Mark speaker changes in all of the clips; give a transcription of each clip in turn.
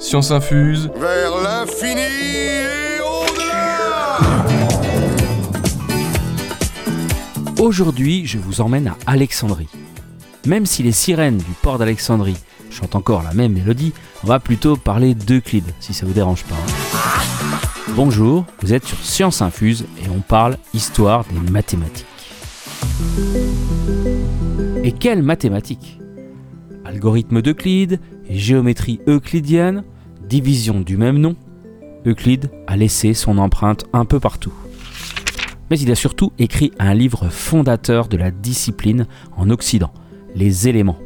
Speaker 1: Science infuse.
Speaker 2: Vers l'infini et au-delà
Speaker 3: Aujourd'hui, je vous emmène à Alexandrie. Même si les sirènes du port d'Alexandrie chantent encore la même mélodie, on va plutôt parler d'Euclide, si ça vous dérange pas. hein. Bonjour, vous êtes sur Science Infuse et on parle histoire des mathématiques. Et quelles mathématiques Algorithme d'Euclide, géométrie euclidienne, division du même nom. Euclide a laissé son empreinte un peu partout. Mais il a surtout écrit un livre fondateur de la discipline en Occident, les éléments.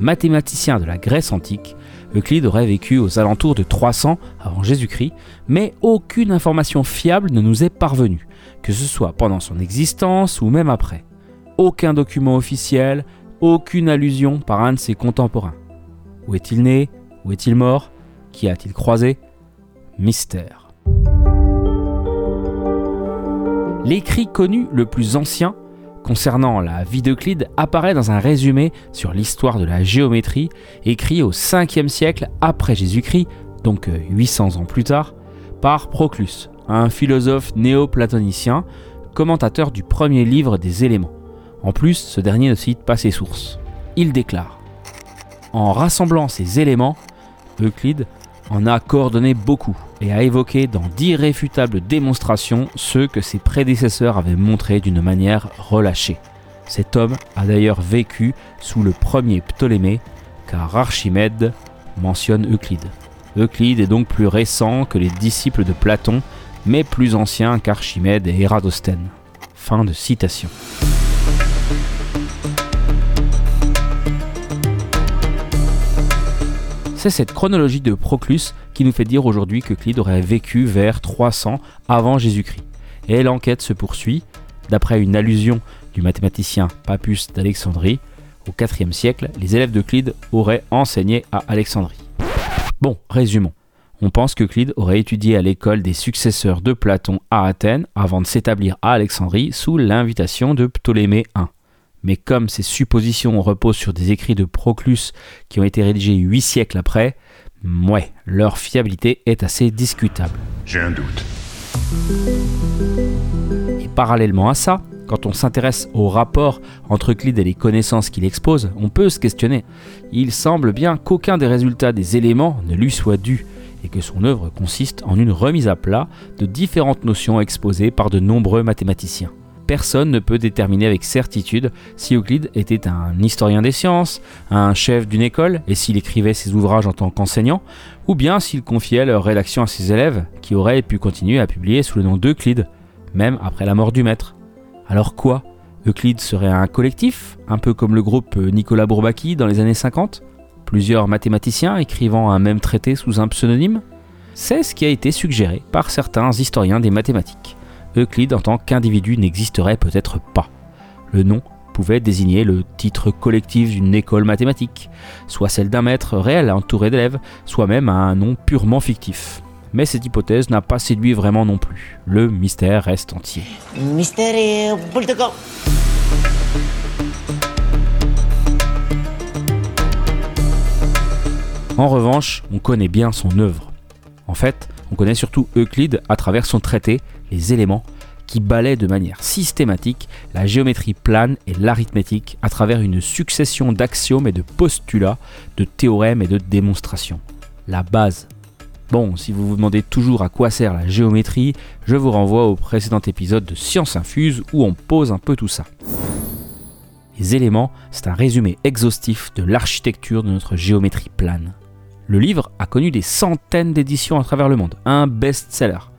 Speaker 3: Mathématicien de la Grèce antique, Euclide aurait vécu aux alentours de 300 avant Jésus-Christ, mais aucune information fiable ne nous est parvenue, que ce soit pendant son existence ou même après. Aucun document officiel, aucune allusion par un de ses contemporains. Où est-il né? Où est-il mort? Qui a-t-il croisé? Mystère. L'écrit connu le plus ancien concernant la vie d'Euclide apparaît dans un résumé sur l'histoire de la géométrie écrit au 5e siècle après Jésus-Christ, donc euh, 800 ans plus tard, par Proclus, un philosophe néo-platonicien, commentateur du premier livre des éléments. En plus, ce dernier ne cite pas ses sources. Il déclare En rassemblant ces éléments, Euclide en a coordonné beaucoup et a évoqué dans d'irréfutables démonstrations ceux que ses prédécesseurs avaient montrés d'une manière relâchée. Cet homme a d'ailleurs vécu sous le premier Ptolémée, car Archimède mentionne Euclide. Euclide est donc plus récent que les disciples de Platon, mais plus ancien qu'Archimède et Ératosthène. Fin de citation. C'est cette chronologie de Proclus qui nous fait dire aujourd'hui qu'Euclide aurait vécu vers 300 avant Jésus-Christ. Et l'enquête se poursuit, d'après une allusion du mathématicien Papus d'Alexandrie, au IVe siècle, les élèves d'Euclide auraient enseigné à Alexandrie. Bon, résumons. On pense qu'Euclide aurait étudié à l'école des successeurs de Platon à Athènes avant de s'établir à Alexandrie sous l'invitation de Ptolémée I. Mais comme ces suppositions reposent sur des écrits de Proclus qui ont été rédigés huit siècles après, ouais, leur fiabilité est assez discutable.
Speaker 2: J'ai un doute.
Speaker 3: Et parallèlement à ça, quand on s'intéresse au rapport entre Euclide et les connaissances qu'il expose, on peut se questionner. Il semble bien qu'aucun des résultats des éléments ne lui soit dû, et que son œuvre consiste en une remise à plat de différentes notions exposées par de nombreux mathématiciens. Personne ne peut déterminer avec certitude si Euclide était un historien des sciences, un chef d'une école, et s'il écrivait ses ouvrages en tant qu'enseignant, ou bien s'il confiait leur rédaction à ses élèves, qui auraient pu continuer à publier sous le nom d'Euclide, même après la mort du maître. Alors quoi? Euclide serait un collectif, un peu comme le groupe Nicolas Bourbaki dans les années 50 Plusieurs mathématiciens écrivant un même traité sous un pseudonyme? C'est ce qui a été suggéré par certains historiens des mathématiques. Euclide en tant qu'individu n'existerait peut-être pas. Le nom pouvait désigner le titre collectif d'une école mathématique, soit celle d'un maître réel entouré d'élèves, soit même un nom purement fictif. Mais cette hypothèse n'a pas séduit vraiment non plus. Le mystère reste entier.
Speaker 4: Mystère Bulldog.
Speaker 3: En revanche, on connaît bien son œuvre. En fait, on connaît surtout Euclide à travers son traité Les éléments, qui balaie de manière systématique la géométrie plane et l'arithmétique à travers une succession d'axiomes et de postulats, de théorèmes et de démonstrations. La base. Bon, si vous vous demandez toujours à quoi sert la géométrie, je vous renvoie au précédent épisode de Science Infuse où on pose un peu tout ça. Les éléments, c'est un résumé exhaustif de l'architecture de notre géométrie plane. Le livre a connu des centaines d'éditions à travers le monde, un best-seller.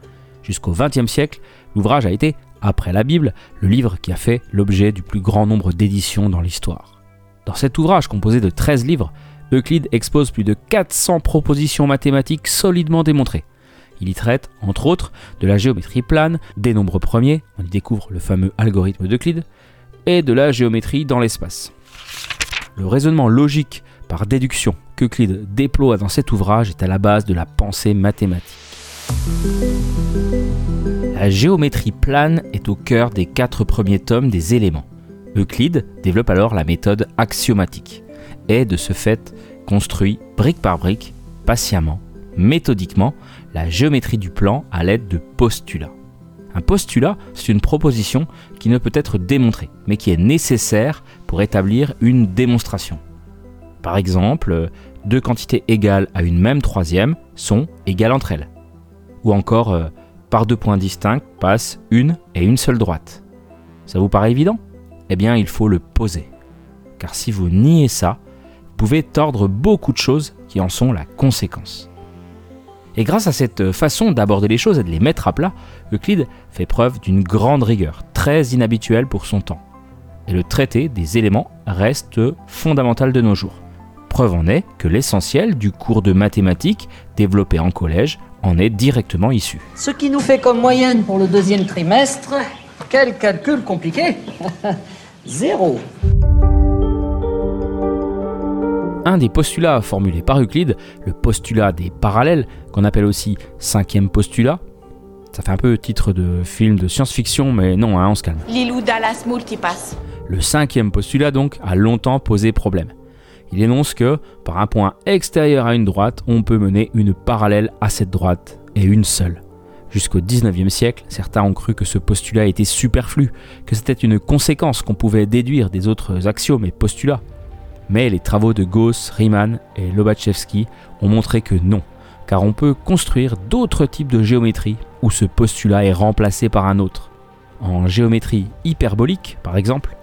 Speaker 3: Jusqu'au XXe siècle, l'ouvrage a été, après la Bible, le livre qui a fait l'objet du plus grand nombre d'éditions dans l'histoire. Dans cet ouvrage composé de 13 livres, Euclide expose plus de 400 propositions mathématiques solidement démontrées. Il y traite, entre autres, de la géométrie plane, des nombres premiers, on y découvre le fameux algorithme d'Euclide, et de la géométrie dans l'espace. Le raisonnement logique par déduction qu'Euclide déploie dans cet ouvrage est à la base de la pensée mathématique. La géométrie plane est au cœur des quatre premiers tomes des éléments. Euclide développe alors la méthode axiomatique et de ce fait construit brique par brique patiemment, méthodiquement, la géométrie du plan à l'aide de postulats. Un postulat, c'est une proposition qui ne peut être démontrée, mais qui est nécessaire pour établir une démonstration. Par exemple, deux quantités égales à une même troisième sont égales entre elles. Ou encore, euh, par deux points distincts passent une et une seule droite. Ça vous paraît évident? Eh bien, il faut le poser. Car si vous niez ça, vous pouvez tordre beaucoup de choses qui en sont la conséquence. Et grâce à cette façon d'aborder les choses et de les mettre à plat, Euclide fait preuve d'une grande rigueur, très inhabituelle pour son temps. Et le traité des éléments reste fondamental de nos jours. Preuve en est que l'essentiel du cours de mathématiques développé en collège en est directement issu.
Speaker 1: Ce qui nous fait comme moyenne pour le deuxième trimestre, quel calcul compliqué Zéro.
Speaker 3: Un des postulats formulés par Euclide, le postulat des parallèles, qu'on appelle aussi cinquième postulat, ça fait un peu titre de film de science-fiction, mais non, hein, on se calme.
Speaker 5: Lilou Dallas Multipass.
Speaker 3: Le cinquième postulat donc a longtemps posé problème. Il énonce que, par un point extérieur à une droite, on peut mener une parallèle à cette droite, et une seule. Jusqu'au 19e siècle, certains ont cru que ce postulat était superflu, que c'était une conséquence qu'on pouvait déduire des autres axiomes et postulats. Mais les travaux de Gauss, Riemann et Lobachevsky ont montré que non, car on peut construire d'autres types de géométrie où ce postulat est remplacé par un autre. En géométrie hyperbolique, par exemple,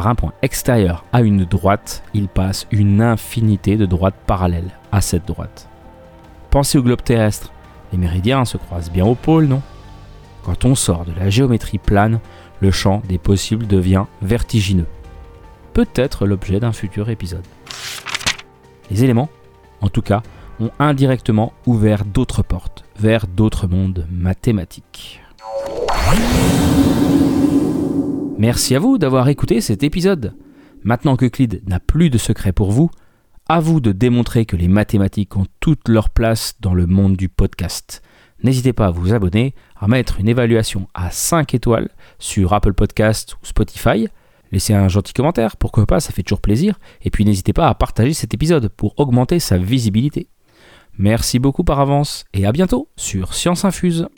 Speaker 3: par un point extérieur à une droite, il passe une infinité de droites parallèles à cette droite. Pensez au globe terrestre. Les méridiens se croisent bien au pôle, non? Quand on sort de la géométrie plane, le champ des possibles devient vertigineux. Peut-être l'objet d'un futur épisode. Les éléments, en tout cas, ont indirectement ouvert d'autres portes, vers d'autres mondes mathématiques. Merci à vous d'avoir écouté cet épisode. Maintenant qu'Euclide n'a plus de secret pour vous, à vous de démontrer que les mathématiques ont toute leur place dans le monde du podcast. N'hésitez pas à vous abonner, à mettre une évaluation à 5 étoiles sur Apple Podcast ou Spotify. Laissez un gentil commentaire, pourquoi pas, ça fait toujours plaisir. Et puis n'hésitez pas à partager cet épisode pour augmenter sa visibilité. Merci beaucoup par avance et à bientôt sur Science Infuse.